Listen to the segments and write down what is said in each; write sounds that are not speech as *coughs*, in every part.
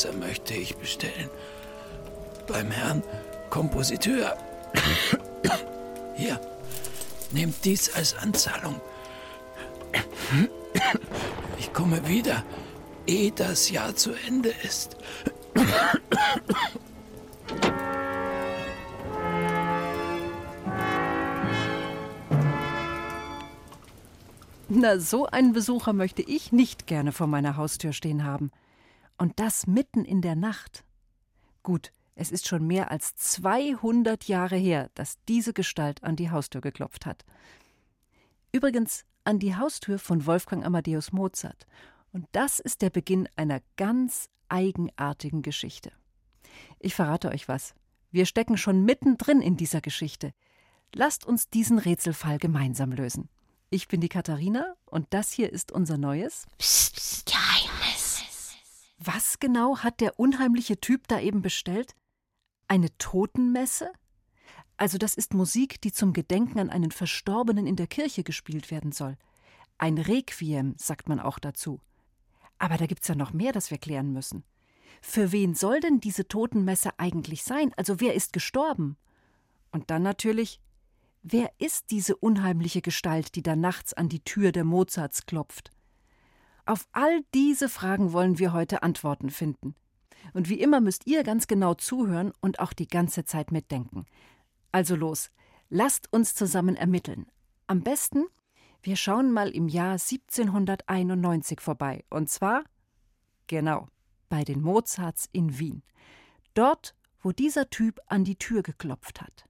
Totenmesse möchte ich bestellen. Beim Herrn Kompositeur. *coughs* Hier, nehmt dies als Anzahlung. Ich komme wieder, ehe das Jahr zu Ende ist. Na, so einen Besucher möchte ich nicht gerne vor meiner Haustür stehen haben. Und das mitten in der Nacht. Gut, es ist schon mehr als 200 Jahre her, dass diese Gestalt an die Haustür geklopft hat. Übrigens an die Haustür von Wolfgang Amadeus Mozart. Und das ist der Beginn einer ganz eigenartigen Geschichte. Ich verrate euch was. Wir stecken schon mittendrin in dieser Geschichte. Lasst uns diesen Rätselfall gemeinsam lösen. Ich bin die Katharina und das hier ist unser neues Psst, psst, Geheimnis. Was genau hat der unheimliche Typ da eben bestellt? Eine Totenmesse? Also das ist Musik, die zum Gedenken an einen Verstorbenen in der Kirche gespielt werden soll. Ein Requiem, sagt man auch dazu. Aber da gibt's ja noch mehr, das wir klären müssen. Für wen soll denn diese Totenmesse eigentlich sein? Also wer ist gestorben? Und dann natürlich, wer ist diese unheimliche Gestalt, die da nachts an die Tür der Mozarts klopft? Auf all diese Fragen wollen wir heute Antworten finden. Und wie immer müsst ihr ganz genau zuhören und auch die ganze Zeit mitdenken. Also los, lasst uns zusammen ermitteln. Am besten, wir schauen mal im Jahr 1791 vorbei. Und zwar, genau, bei den Mozarts in Wien. Dort, wo dieser Typ an die Tür geklopft hat.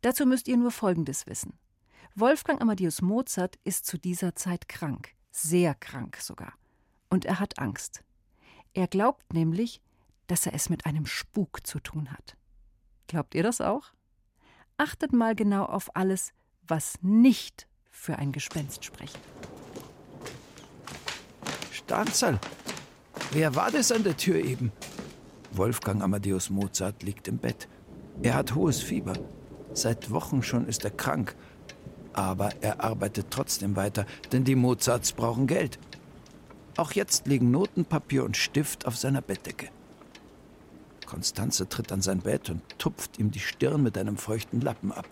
Dazu müsst ihr nur Folgendes wissen. Wolfgang Amadeus Mozart ist zu dieser Zeit krank, sehr krank sogar. Und er hat Angst. Er glaubt nämlich, dass er es mit einem Spuk zu tun hat. Glaubt ihr das auch? Achtet mal genau auf alles, was nicht für ein Gespenst spricht. Stanzerl, wer war das an der Tür eben? Wolfgang Amadeus Mozart liegt im Bett. Er hat hohes Fieber. Seit Wochen schon ist er krank. Aber er arbeitet trotzdem weiter, denn die Mozarts brauchen Geld. Auch jetzt liegen Notenpapier und Stift auf seiner Bettdecke. Konstanze tritt an sein Bett und tupft ihm die Stirn mit einem feuchten Lappen ab.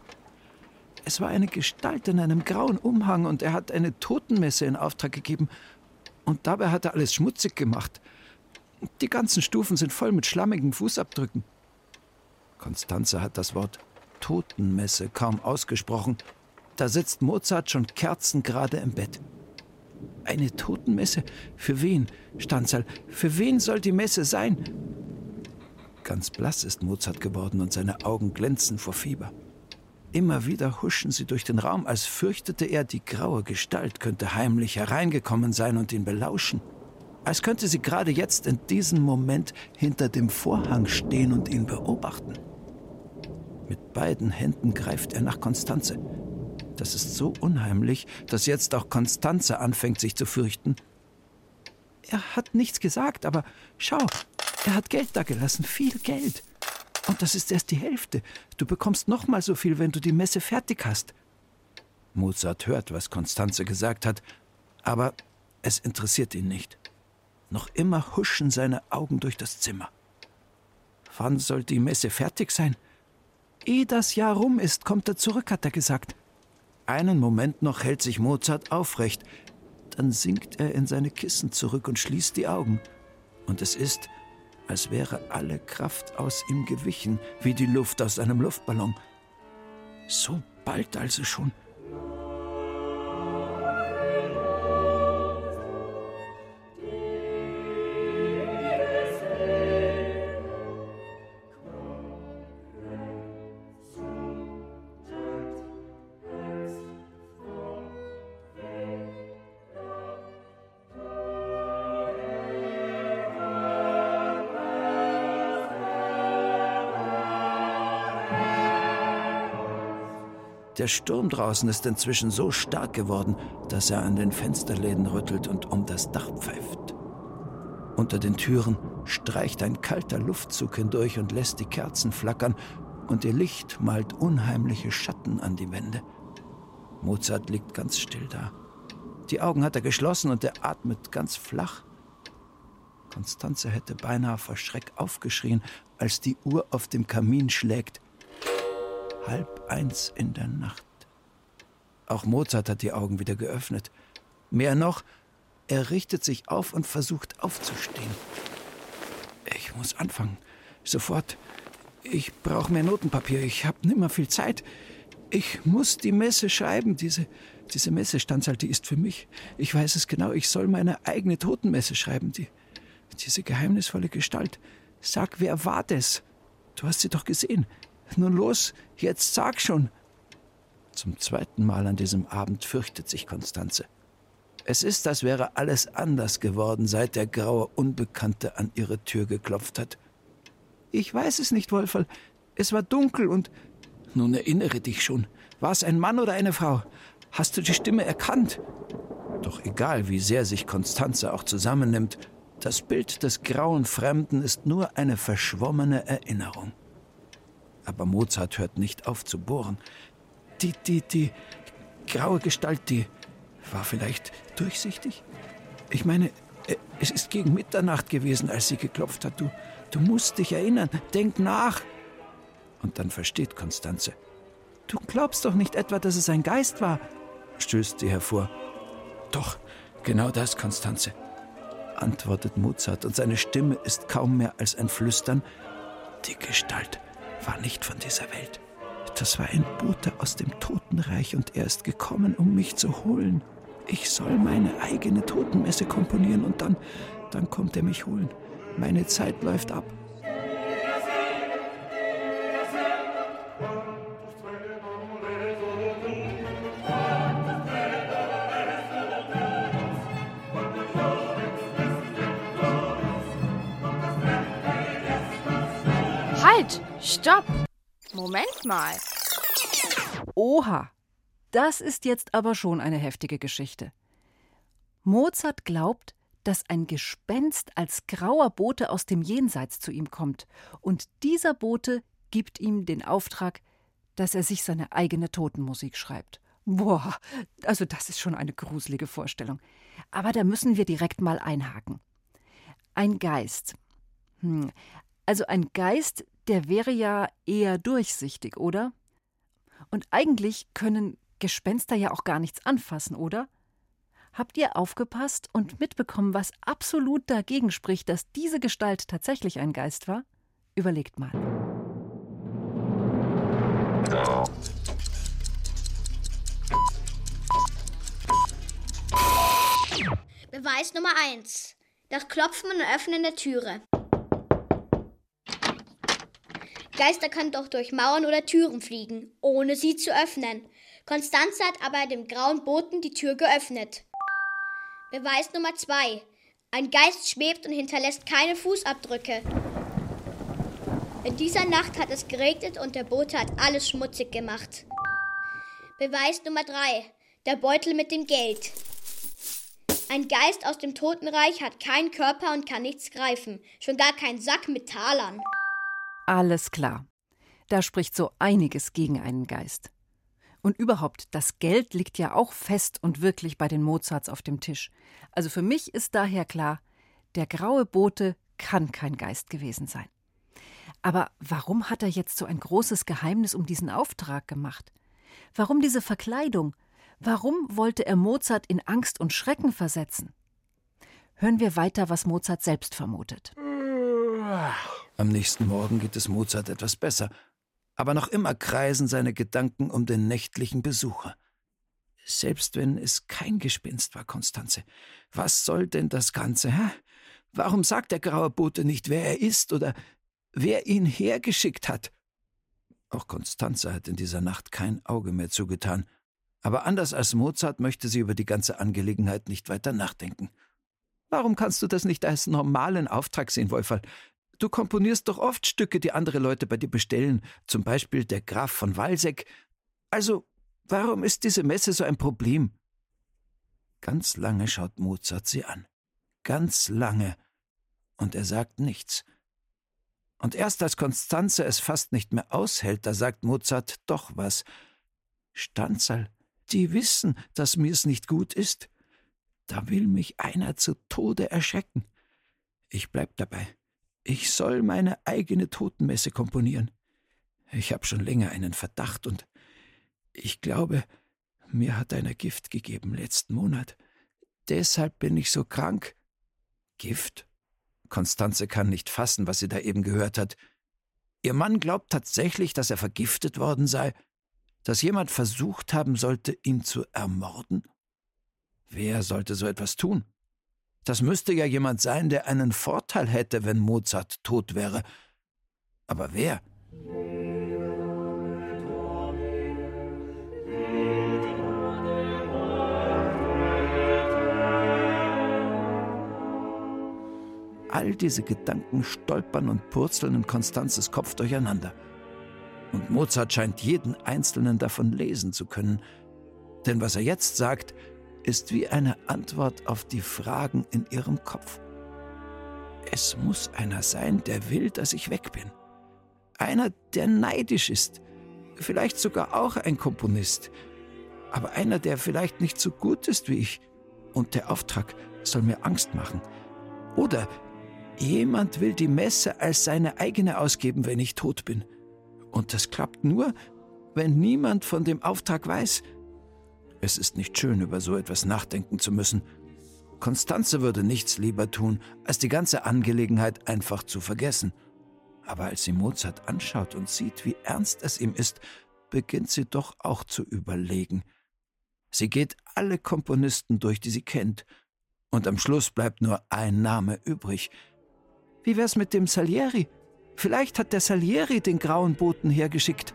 Es war eine Gestalt in einem grauen Umhang und er hat eine Totenmesse in Auftrag gegeben. Und dabei hat er alles schmutzig gemacht. Die ganzen Stufen sind voll mit schlammigen Fußabdrücken. Konstanze hat das Wort Totenmesse kaum ausgesprochen. Da sitzt Mozart schon kerzengerade im Bett. Eine Totenmesse? Für wen, Stanzal? Für wen soll die Messe sein? Ganz blass ist Mozart geworden und seine Augen glänzen vor Fieber. Immer wieder huschen sie durch den Raum, als fürchtete er, die graue Gestalt könnte heimlich hereingekommen sein und ihn belauschen. Als könnte sie gerade jetzt in diesem Moment hinter dem Vorhang stehen und ihn beobachten. Mit beiden Händen greift er nach Konstanze. Das ist so unheimlich, dass jetzt auch Konstanze anfängt, sich zu fürchten. Er hat nichts gesagt, aber schau, er hat Geld dagelassen, viel Geld. Und das ist erst die Hälfte. Du bekommst noch mal so viel, wenn du die Messe fertig hast. Mozart hört, was Konstanze gesagt hat, aber es interessiert ihn nicht. Noch immer huschen seine Augen durch das Zimmer. Wann soll die Messe fertig sein? Ehe das Jahr rum ist, kommt er zurück, hat er gesagt. Einen Moment noch hält sich Mozart aufrecht, dann sinkt er in seine Kissen zurück und schließt die Augen. Und es ist, als wäre alle Kraft aus ihm gewichen, wie die Luft aus einem Luftballon. So bald also schon. Der Sturm draußen ist inzwischen so stark geworden, dass er an den Fensterläden rüttelt und um das Dach pfeift. Unter den Türen streicht ein kalter Luftzug hindurch und lässt die Kerzen flackern, und ihr Licht malt unheimliche Schatten an die Wände. Mozart liegt ganz still da. Die Augen hat er geschlossen und er atmet ganz flach. Konstanze hätte beinahe vor Schreck aufgeschrien, als die Uhr auf dem Kamin schlägt. Halb eins in der Nacht. Auch Mozart hat die Augen wieder geöffnet. Mehr noch, er richtet sich auf und versucht aufzustehen. Ich muss anfangen. Sofort. Ich brauche mehr Notenpapier. Ich habe nimmer viel Zeit. Ich muss die Messe schreiben. Diese, diese Messestandszahl, die ist für mich. Ich weiß es genau. Ich soll meine eigene Totenmesse schreiben. Die, diese geheimnisvolle Gestalt. Sag, wer war das? Du hast sie doch gesehen. Nun los, jetzt sag schon. Zum zweiten Mal an diesem Abend fürchtet sich Konstanze. Es ist, als wäre alles anders geworden, seit der graue Unbekannte an ihre Tür geklopft hat. Ich weiß es nicht, Wolferl. Es war dunkel und. Nun erinnere dich schon. War es ein Mann oder eine Frau? Hast du die Stimme erkannt? Doch egal, wie sehr sich Konstanze auch zusammennimmt, das Bild des grauen Fremden ist nur eine verschwommene Erinnerung. Aber Mozart hört nicht auf zu bohren. Die, die, die graue Gestalt, die war vielleicht durchsichtig? Ich meine, äh, es ist gegen Mitternacht gewesen, als sie geklopft hat. Du, Du musst dich erinnern. Denk nach. Und dann versteht Konstanze. Du glaubst doch nicht etwa, dass es ein Geist war, stößt sie hervor. Doch, genau das, Konstanze, antwortet Mozart, und seine Stimme ist kaum mehr als ein Flüstern. Die Gestalt war nicht von dieser Welt. Das war ein Bote aus dem Totenreich, und er ist gekommen, um mich zu holen. Ich soll meine eigene Totenmesse komponieren, und dann, dann kommt er mich holen. Meine Zeit läuft ab. Stopp! Moment mal. Oha, das ist jetzt aber schon eine heftige Geschichte. Mozart glaubt, dass ein Gespenst als grauer Bote aus dem Jenseits zu ihm kommt, und dieser Bote gibt ihm den Auftrag, dass er sich seine eigene Totenmusik schreibt. Boah, also das ist schon eine gruselige Vorstellung. Aber da müssen wir direkt mal einhaken. Ein Geist. Hm. Also ein Geist, der wäre ja eher durchsichtig, oder? Und eigentlich können Gespenster ja auch gar nichts anfassen, oder? Habt ihr aufgepasst und mitbekommen, was absolut dagegen spricht, dass diese Gestalt tatsächlich ein Geist war? Überlegt mal. Beweis Nummer 1. Das Klopfen und Öffnen der Türe. Geister können doch durch Mauern oder Türen fliegen, ohne sie zu öffnen. Konstanze hat aber dem grauen Boten die Tür geöffnet. Beweis Nummer 2. Ein Geist schwebt und hinterlässt keine Fußabdrücke. In dieser Nacht hat es geregnet und der Bote hat alles schmutzig gemacht. Beweis Nummer 3. Der Beutel mit dem Geld. Ein Geist aus dem Totenreich hat keinen Körper und kann nichts greifen, schon gar keinen Sack mit Talern. Alles klar. Da spricht so einiges gegen einen Geist. Und überhaupt, das Geld liegt ja auch fest und wirklich bei den Mozarts auf dem Tisch. Also für mich ist daher klar, der graue Bote kann kein Geist gewesen sein. Aber warum hat er jetzt so ein großes Geheimnis um diesen Auftrag gemacht? Warum diese Verkleidung? Warum wollte er Mozart in Angst und Schrecken versetzen? Hören wir weiter, was Mozart selbst vermutet. Am nächsten Morgen geht es Mozart etwas besser aber noch immer kreisen seine Gedanken um den nächtlichen Besucher. Selbst wenn es kein Gespinst war, Konstanze, was soll denn das Ganze, hä? Warum sagt der graue Bote nicht, wer er ist oder wer ihn hergeschickt hat? Auch Konstanze hat in dieser Nacht kein Auge mehr zugetan, aber anders als Mozart möchte sie über die ganze Angelegenheit nicht weiter nachdenken. Warum kannst du das nicht als normalen Auftrag sehen, Wolferl? Du komponierst doch oft Stücke, die andere Leute bei dir bestellen, zum Beispiel der Graf von Walseck. Also Warum ist diese Messe so ein Problem? Ganz lange schaut Mozart sie an. Ganz lange. Und er sagt nichts. Und erst als Konstanze es fast nicht mehr aushält, da sagt Mozart doch was. Stanzal, die wissen, dass mir's nicht gut ist. Da will mich einer zu Tode erschrecken. Ich bleib dabei. Ich soll meine eigene Totenmesse komponieren. Ich hab schon länger einen Verdacht und ich glaube, mir hat einer Gift gegeben letzten Monat. Deshalb bin ich so krank. Gift? Konstanze kann nicht fassen, was sie da eben gehört hat. Ihr Mann glaubt tatsächlich, dass er vergiftet worden sei, dass jemand versucht haben sollte, ihn zu ermorden? Wer sollte so etwas tun? Das müsste ja jemand sein, der einen Vorteil hätte, wenn Mozart tot wäre. Aber wer? All diese Gedanken stolpern und purzeln in Konstanzes Kopf durcheinander. Und Mozart scheint jeden einzelnen davon lesen zu können. Denn was er jetzt sagt, ist wie eine Antwort auf die Fragen in ihrem Kopf. Es muss einer sein, der will, dass ich weg bin. Einer, der neidisch ist. Vielleicht sogar auch ein Komponist. Aber einer, der vielleicht nicht so gut ist wie ich. Und der Auftrag soll mir Angst machen. Oder jemand will die Messe als seine eigene ausgeben, wenn ich tot bin. Und das klappt nur, wenn niemand von dem Auftrag weiß. Es ist nicht schön, über so etwas nachdenken zu müssen. Konstanze würde nichts lieber tun, als die ganze Angelegenheit einfach zu vergessen. Aber als sie Mozart anschaut und sieht, wie ernst es ihm ist, beginnt sie doch auch zu überlegen. Sie geht alle Komponisten durch, die sie kennt, und am Schluss bleibt nur ein Name übrig. Wie wär's mit dem Salieri? Vielleicht hat der Salieri den grauen Boten hergeschickt.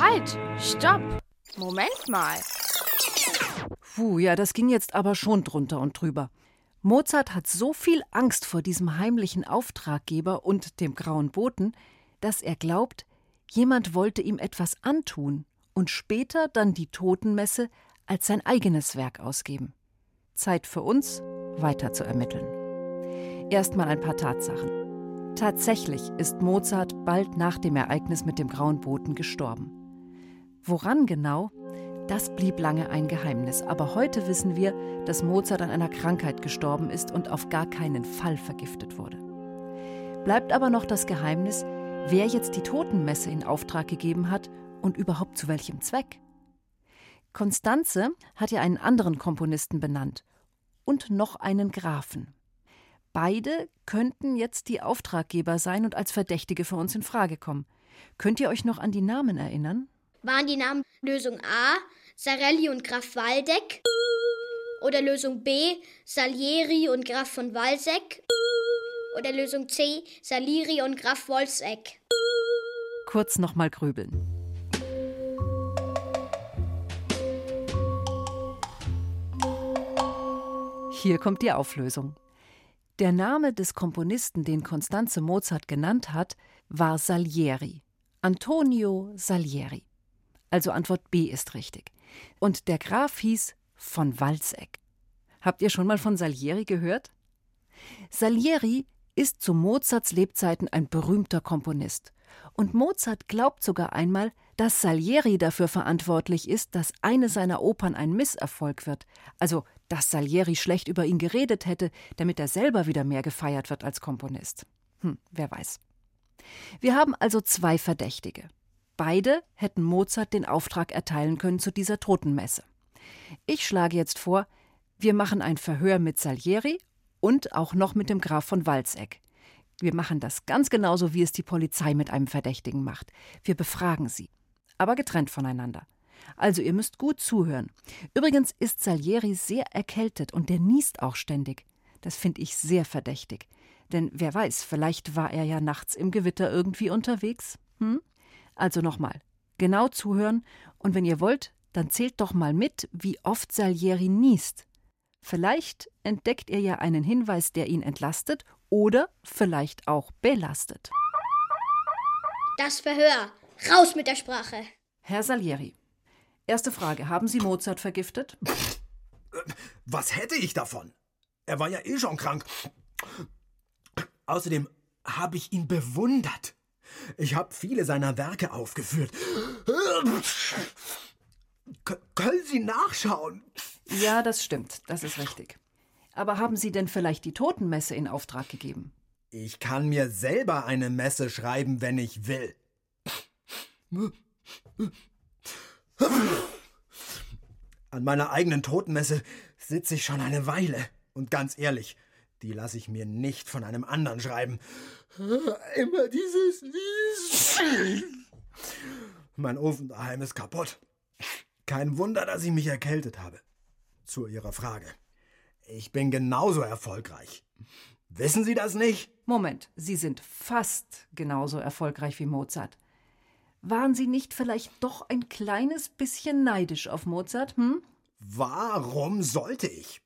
Halt! Stopp! Moment mal. Puh, ja, das ging jetzt aber schon drunter und drüber. Mozart hat so viel Angst vor diesem heimlichen Auftraggeber und dem grauen Boten, dass er glaubt, jemand wollte ihm etwas antun und später dann die Totenmesse als sein eigenes Werk ausgeben. Zeit für uns, weiter zu ermitteln. Erstmal ein paar Tatsachen. Tatsächlich ist Mozart bald nach dem Ereignis mit dem grauen Boten gestorben. Woran genau? Das blieb lange ein Geheimnis, aber heute wissen wir, dass Mozart an einer Krankheit gestorben ist und auf gar keinen Fall vergiftet wurde. Bleibt aber noch das Geheimnis, wer jetzt die Totenmesse in Auftrag gegeben hat und überhaupt zu welchem Zweck. Konstanze hat ja einen anderen Komponisten benannt und noch einen Grafen. Beide könnten jetzt die Auftraggeber sein und als Verdächtige für uns in Frage kommen. Könnt ihr euch noch an die Namen erinnern? Waren die Namen Lösung A Sarelli und Graf Waldeck oder Lösung B Salieri und Graf von Walseck oder Lösung C Salieri und Graf Wolfseck? Kurz nochmal grübeln. Hier kommt die Auflösung. Der Name des Komponisten, den Constanze Mozart genannt hat, war Salieri. Antonio Salieri. Also Antwort B ist richtig. Und der Graf hieß von Walseck. Habt ihr schon mal von Salieri gehört? Salieri ist zu Mozarts Lebzeiten ein berühmter Komponist. Und Mozart glaubt sogar einmal, dass Salieri dafür verantwortlich ist, dass eine seiner Opern ein Misserfolg wird. Also, dass Salieri schlecht über ihn geredet hätte, damit er selber wieder mehr gefeiert wird als Komponist. Hm, wer weiß. Wir haben also zwei Verdächtige. Beide hätten Mozart den Auftrag erteilen können zu dieser Totenmesse. Ich schlage jetzt vor, wir machen ein Verhör mit Salieri und auch noch mit dem Graf von Walseck. Wir machen das ganz genauso, wie es die Polizei mit einem Verdächtigen macht. Wir befragen sie, aber getrennt voneinander. Also ihr müsst gut zuhören. Übrigens ist Salieri sehr erkältet und der niest auch ständig. Das finde ich sehr verdächtig. Denn wer weiß, vielleicht war er ja nachts im Gewitter irgendwie unterwegs. Hm? Also nochmal, genau zuhören und wenn ihr wollt, dann zählt doch mal mit, wie oft Salieri niest. Vielleicht entdeckt ihr ja einen Hinweis, der ihn entlastet oder vielleicht auch belastet. Das Verhör. Raus mit der Sprache. Herr Salieri, erste Frage. Haben Sie Mozart vergiftet? Was hätte ich davon? Er war ja eh schon krank. Außerdem habe ich ihn bewundert. Ich habe viele seiner Werke aufgeführt. K können Sie nachschauen? Ja, das stimmt. Das ist richtig. Aber haben Sie denn vielleicht die Totenmesse in Auftrag gegeben? Ich kann mir selber eine Messe schreiben, wenn ich will. An meiner eigenen Totenmesse sitze ich schon eine Weile. Und ganz ehrlich, die lasse ich mir nicht von einem anderen schreiben. *laughs* Immer dieses Lied. Mein Ofen daheim ist kaputt. Kein Wunder, dass ich mich erkältet habe. Zu Ihrer Frage. Ich bin genauso erfolgreich. Wissen Sie das nicht? Moment, Sie sind fast genauso erfolgreich wie Mozart. Waren Sie nicht vielleicht doch ein kleines bisschen neidisch auf Mozart, hm? Warum sollte ich?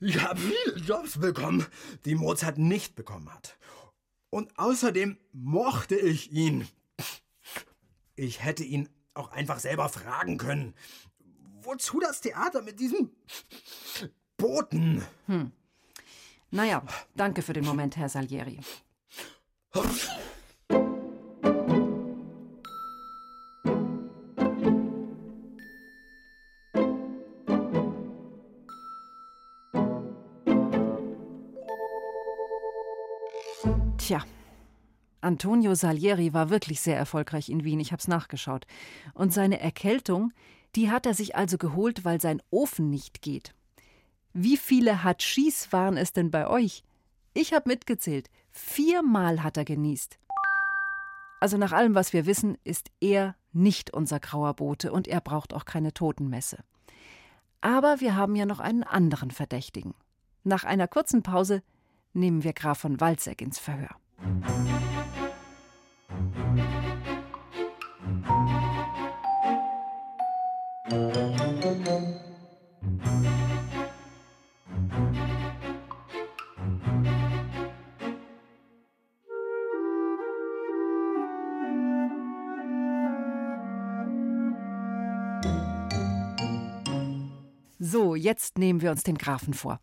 Ich habe viele Jobs bekommen, die Mozart nicht bekommen hat. Und außerdem mochte ich ihn. Ich hätte ihn auch einfach selber fragen können. Wozu das Theater mit diesem Boten? Hm. Naja, danke für den Moment, Herr Salieri. *laughs* Antonio Salieri war wirklich sehr erfolgreich in Wien, ich hab's nachgeschaut. Und seine Erkältung, die hat er sich also geholt, weil sein Ofen nicht geht. Wie viele Hatschis waren es denn bei euch? Ich hab mitgezählt. Viermal hat er genießt. Also nach allem, was wir wissen, ist er nicht unser grauer Bote und er braucht auch keine Totenmesse. Aber wir haben ja noch einen anderen Verdächtigen. Nach einer kurzen Pause nehmen wir Graf von Walzeck ins Verhör. So, jetzt nehmen wir uns den Grafen vor.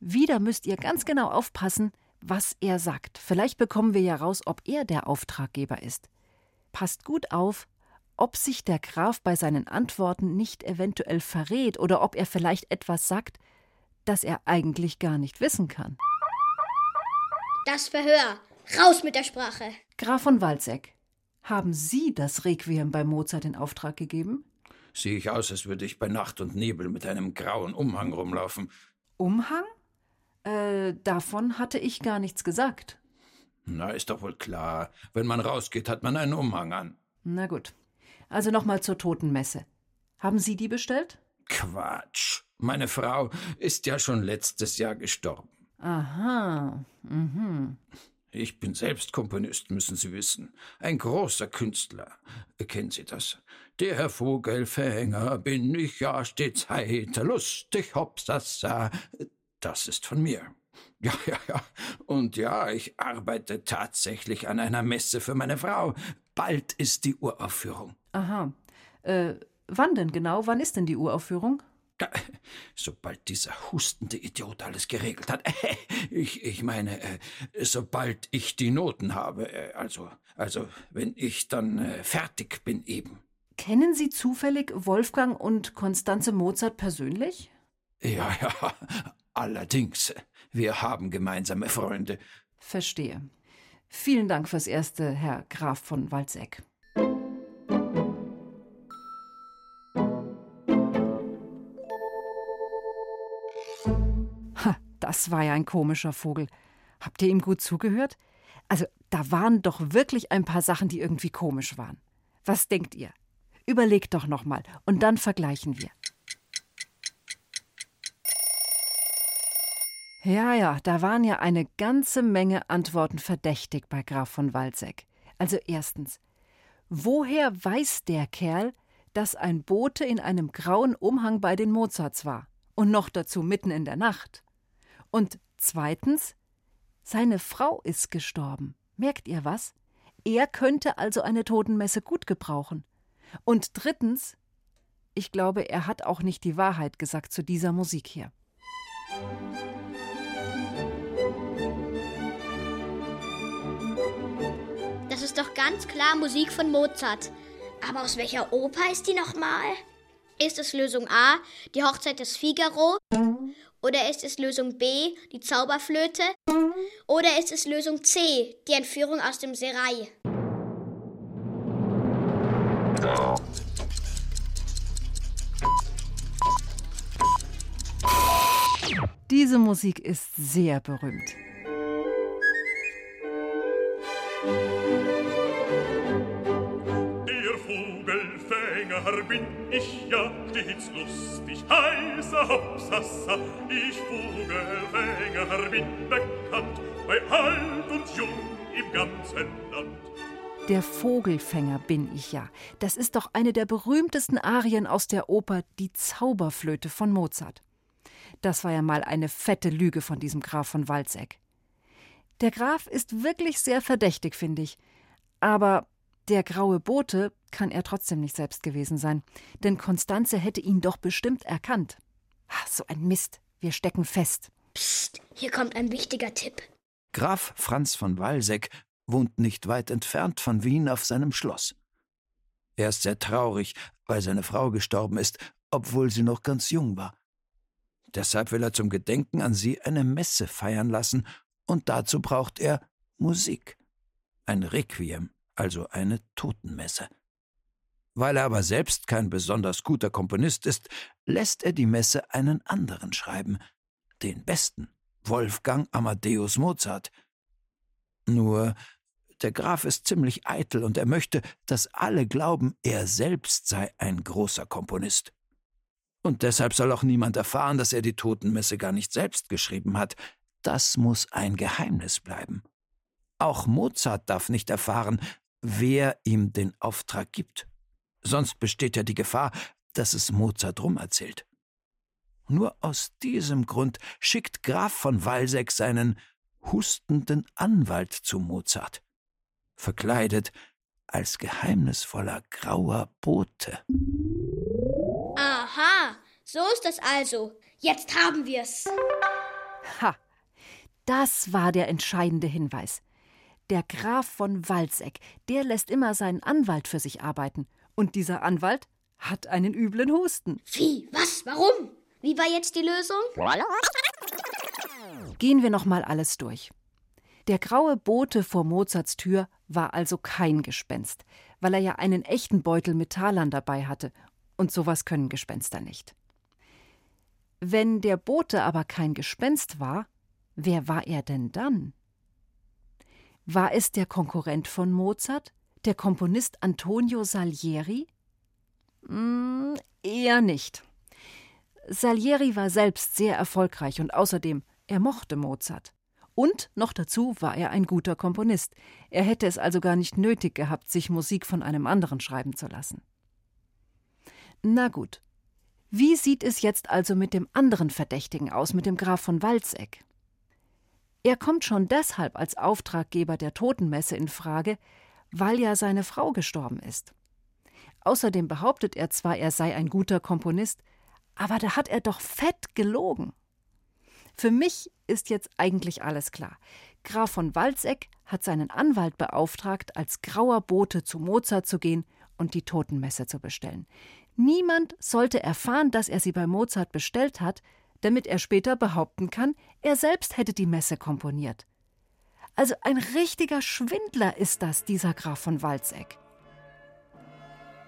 Wieder müsst ihr ganz genau aufpassen, was er sagt. Vielleicht bekommen wir ja raus, ob er der Auftraggeber ist. Passt gut auf, ob sich der Graf bei seinen Antworten nicht eventuell verrät oder ob er vielleicht etwas sagt, das er eigentlich gar nicht wissen kann. Das Verhör. Raus mit der Sprache. Graf von Walzeck, haben Sie das Requiem bei Mozart in Auftrag gegeben? Sehe ich aus, als würde ich bei Nacht und Nebel mit einem grauen Umhang rumlaufen. Umhang? Äh, davon hatte ich gar nichts gesagt. Na, ist doch wohl klar. Wenn man rausgeht, hat man einen Umhang an. Na gut. Also nochmal zur Totenmesse. Haben Sie die bestellt? Quatsch. Meine Frau ist ja schon letztes Jahr gestorben. Aha. Mhm. Ich bin selbst Komponist, müssen Sie wissen. Ein großer Künstler. Kennen Sie das? Der Herr Vogelfänger bin ich ja stets heiter, lustig, hopsasa. Das ist von mir. Ja, ja, ja. Und ja, ich arbeite tatsächlich an einer Messe für meine Frau. Bald ist die Uraufführung. Aha. Äh, wann denn genau? Wann ist denn die Uraufführung? *laughs* Sobald dieser hustende Idiot alles geregelt hat. *laughs* Ich, ich meine, äh, sobald ich die Noten habe. Äh, also, also, wenn ich dann äh, fertig bin eben. Kennen Sie zufällig Wolfgang und Konstanze Mozart persönlich? Ja, ja, *laughs* allerdings. Wir haben gemeinsame Freunde. Verstehe. Vielen Dank fürs Erste, Herr Graf von Walzeck. Ha, das war ja ein komischer Vogel. Habt ihr ihm gut zugehört? Also, da waren doch wirklich ein paar Sachen, die irgendwie komisch waren. Was denkt ihr? Überlegt doch noch mal und dann vergleichen wir. Ja, ja, da waren ja eine ganze Menge Antworten verdächtig bei Graf von Walseck. Also erstens, woher weiß der Kerl, dass ein Bote in einem grauen Umhang bei den Mozarts war? Und noch dazu mitten in der Nacht. Und zweitens, seine Frau ist gestorben. Merkt ihr was? Er könnte also eine Totenmesse gut gebrauchen. Und drittens, ich glaube, er hat auch nicht die Wahrheit gesagt zu dieser Musik hier. Doch ganz klar Musik von Mozart. Aber aus welcher Oper ist die nochmal? Ist es Lösung A, die Hochzeit des Figaro? Oder ist es Lösung B, die Zauberflöte? Oder ist es Lösung C, die Entführung aus dem Serai? Diese Musik ist sehr berühmt. Bin ich ja stets lustig, heißer Hopsassa. Ich Vogelfänger bin bekannt, bei alt und jung im ganzen Land. Der Vogelfänger bin ich ja. Das ist doch eine der berühmtesten Arien aus der Oper Die Zauberflöte von Mozart. Das war ja mal eine fette Lüge von diesem Graf von Walzeck. Der Graf ist wirklich sehr verdächtig, finde ich. Aber der graue Bote kann er trotzdem nicht selbst gewesen sein, denn Konstanze hätte ihn doch bestimmt erkannt. Ach, so ein Mist, wir stecken fest. Psst, hier kommt ein wichtiger Tipp. Graf Franz von Walseck wohnt nicht weit entfernt von Wien auf seinem Schloss. Er ist sehr traurig, weil seine Frau gestorben ist, obwohl sie noch ganz jung war. Deshalb will er zum Gedenken an sie eine Messe feiern lassen, und dazu braucht er Musik. Ein Requiem, also eine Totenmesse. Weil er aber selbst kein besonders guter Komponist ist, lässt er die Messe einen anderen schreiben, den besten, Wolfgang Amadeus Mozart. Nur der Graf ist ziemlich eitel und er möchte, dass alle glauben, er selbst sei ein großer Komponist. Und deshalb soll auch niemand erfahren, dass er die Totenmesse gar nicht selbst geschrieben hat. Das muss ein Geheimnis bleiben. Auch Mozart darf nicht erfahren, wer ihm den Auftrag gibt. Sonst besteht ja die Gefahr, dass es Mozart rumerzählt. Nur aus diesem Grund schickt Graf von Walseck seinen hustenden Anwalt zu Mozart, verkleidet als geheimnisvoller grauer Bote. Aha, so ist das also. Jetzt haben wir's. Ha, das war der entscheidende Hinweis. Der Graf von Walseck, der lässt immer seinen Anwalt für sich arbeiten. Und dieser Anwalt hat einen üblen Husten. Wie? Was? Warum? Wie war jetzt die Lösung? Gehen wir noch mal alles durch. Der graue Bote vor Mozarts Tür war also kein Gespenst, weil er ja einen echten Beutel mit Talern dabei hatte. Und sowas können Gespenster nicht. Wenn der Bote aber kein Gespenst war, wer war er denn dann? War es der Konkurrent von Mozart, der Komponist Antonio Salieri? Hm, eher nicht. Salieri war selbst sehr erfolgreich und außerdem, er mochte Mozart. Und noch dazu war er ein guter Komponist. Er hätte es also gar nicht nötig gehabt, sich Musik von einem anderen schreiben zu lassen. Na gut. Wie sieht es jetzt also mit dem anderen Verdächtigen aus, mit dem Graf von Walzeck? Er kommt schon deshalb als Auftraggeber der Totenmesse in Frage, weil ja seine Frau gestorben ist. Außerdem behauptet er zwar, er sei ein guter Komponist, aber da hat er doch fett gelogen. Für mich ist jetzt eigentlich alles klar. Graf von Walzeck hat seinen Anwalt beauftragt, als grauer Bote zu Mozart zu gehen und die Totenmesse zu bestellen. Niemand sollte erfahren, dass er sie bei Mozart bestellt hat, damit er später behaupten kann, er selbst hätte die Messe komponiert. Also ein richtiger Schwindler ist das, dieser Graf von Walzeck.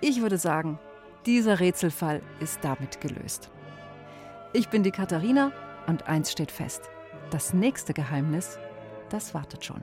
Ich würde sagen, dieser Rätselfall ist damit gelöst. Ich bin die Katharina und eins steht fest. Das nächste Geheimnis, das wartet schon.